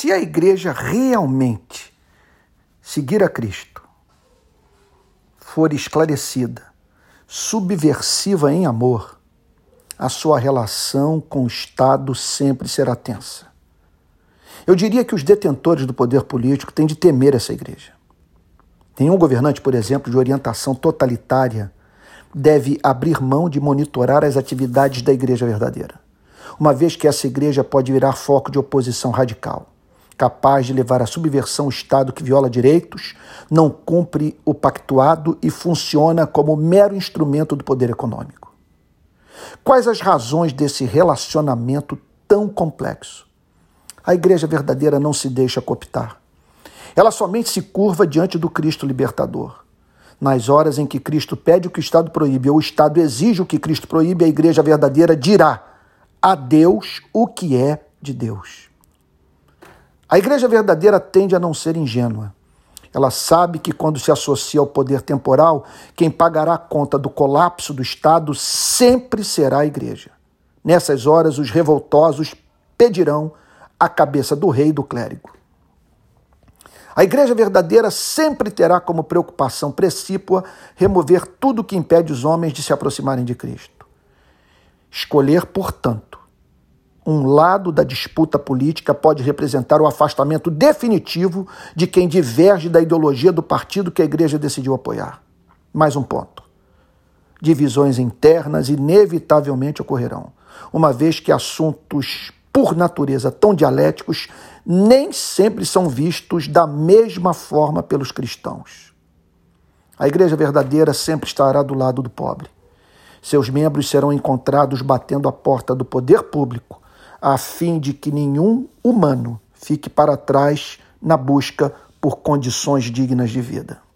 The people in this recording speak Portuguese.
Se a igreja realmente seguir a Cristo, for esclarecida, subversiva em amor, a sua relação com o Estado sempre será tensa. Eu diria que os detentores do poder político têm de temer essa igreja. Nenhum governante, por exemplo, de orientação totalitária deve abrir mão de monitorar as atividades da igreja verdadeira, uma vez que essa igreja pode virar foco de oposição radical capaz de levar à subversão o Estado que viola direitos, não cumpre o pactuado e funciona como mero instrumento do poder econômico. Quais as razões desse relacionamento tão complexo? A igreja verdadeira não se deixa cooptar. Ela somente se curva diante do Cristo libertador. Nas horas em que Cristo pede o que o Estado proíbe ou o Estado exige o que Cristo proíbe, a igreja verdadeira dirá a Deus o que é de Deus. A igreja verdadeira tende a não ser ingênua. Ela sabe que quando se associa ao poder temporal, quem pagará a conta do colapso do Estado sempre será a igreja. Nessas horas, os revoltosos pedirão a cabeça do rei e do clérigo. A igreja verdadeira sempre terá como preocupação precípua remover tudo que impede os homens de se aproximarem de Cristo. Escolher, portanto, um lado da disputa política pode representar o afastamento definitivo de quem diverge da ideologia do partido que a igreja decidiu apoiar. Mais um ponto. Divisões internas inevitavelmente ocorrerão, uma vez que assuntos por natureza tão dialéticos nem sempre são vistos da mesma forma pelos cristãos. A igreja verdadeira sempre estará do lado do pobre. Seus membros serão encontrados batendo a porta do poder público a fim de que nenhum humano fique para trás na busca por condições dignas de vida.